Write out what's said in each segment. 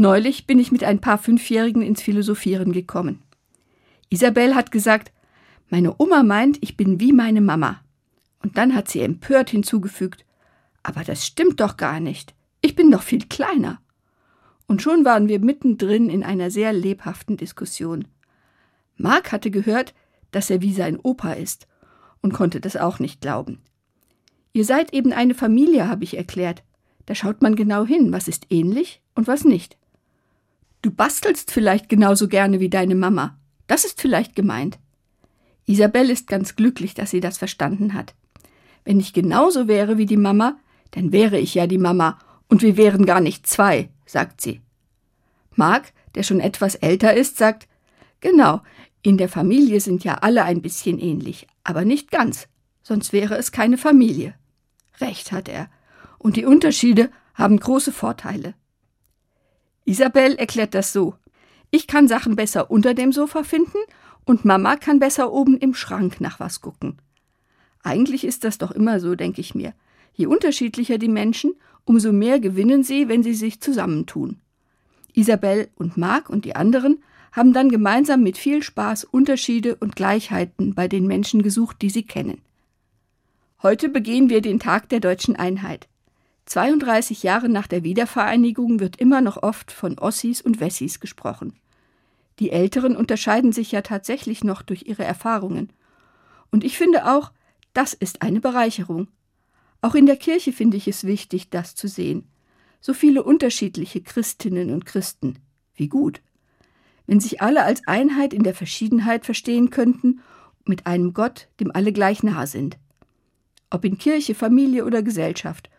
Neulich bin ich mit ein paar Fünfjährigen ins Philosophieren gekommen. Isabel hat gesagt, meine Oma meint, ich bin wie meine Mama. Und dann hat sie empört hinzugefügt, aber das stimmt doch gar nicht. Ich bin doch viel kleiner. Und schon waren wir mittendrin in einer sehr lebhaften Diskussion. Mark hatte gehört, dass er wie sein Opa ist und konnte das auch nicht glauben. Ihr seid eben eine Familie, habe ich erklärt. Da schaut man genau hin, was ist ähnlich und was nicht. Du bastelst vielleicht genauso gerne wie deine Mama. Das ist vielleicht gemeint. Isabel ist ganz glücklich, dass sie das verstanden hat. Wenn ich genauso wäre wie die Mama, dann wäre ich ja die Mama und wir wären gar nicht zwei, sagt sie. Mark, der schon etwas älter ist, sagt, genau, in der Familie sind ja alle ein bisschen ähnlich, aber nicht ganz, sonst wäre es keine Familie. Recht hat er, und die Unterschiede haben große Vorteile. Isabel erklärt das so. Ich kann Sachen besser unter dem Sofa finden und Mama kann besser oben im Schrank nach was gucken. Eigentlich ist das doch immer so, denke ich mir. Je unterschiedlicher die Menschen, umso mehr gewinnen sie, wenn sie sich zusammentun. Isabel und Marc und die anderen haben dann gemeinsam mit viel Spaß Unterschiede und Gleichheiten bei den Menschen gesucht, die sie kennen. Heute begehen wir den Tag der deutschen Einheit. 32 Jahre nach der Wiedervereinigung wird immer noch oft von Ossis und Wessis gesprochen. Die Älteren unterscheiden sich ja tatsächlich noch durch ihre Erfahrungen. Und ich finde auch, das ist eine Bereicherung. Auch in der Kirche finde ich es wichtig, das zu sehen. So viele unterschiedliche Christinnen und Christen. Wie gut. Wenn sich alle als Einheit in der Verschiedenheit verstehen könnten, mit einem Gott, dem alle gleich nah sind. Ob in Kirche, Familie oder Gesellschaft,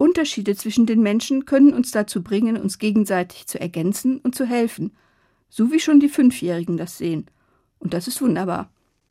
Unterschiede zwischen den Menschen können uns dazu bringen, uns gegenseitig zu ergänzen und zu helfen, so wie schon die Fünfjährigen das sehen. Und das ist wunderbar.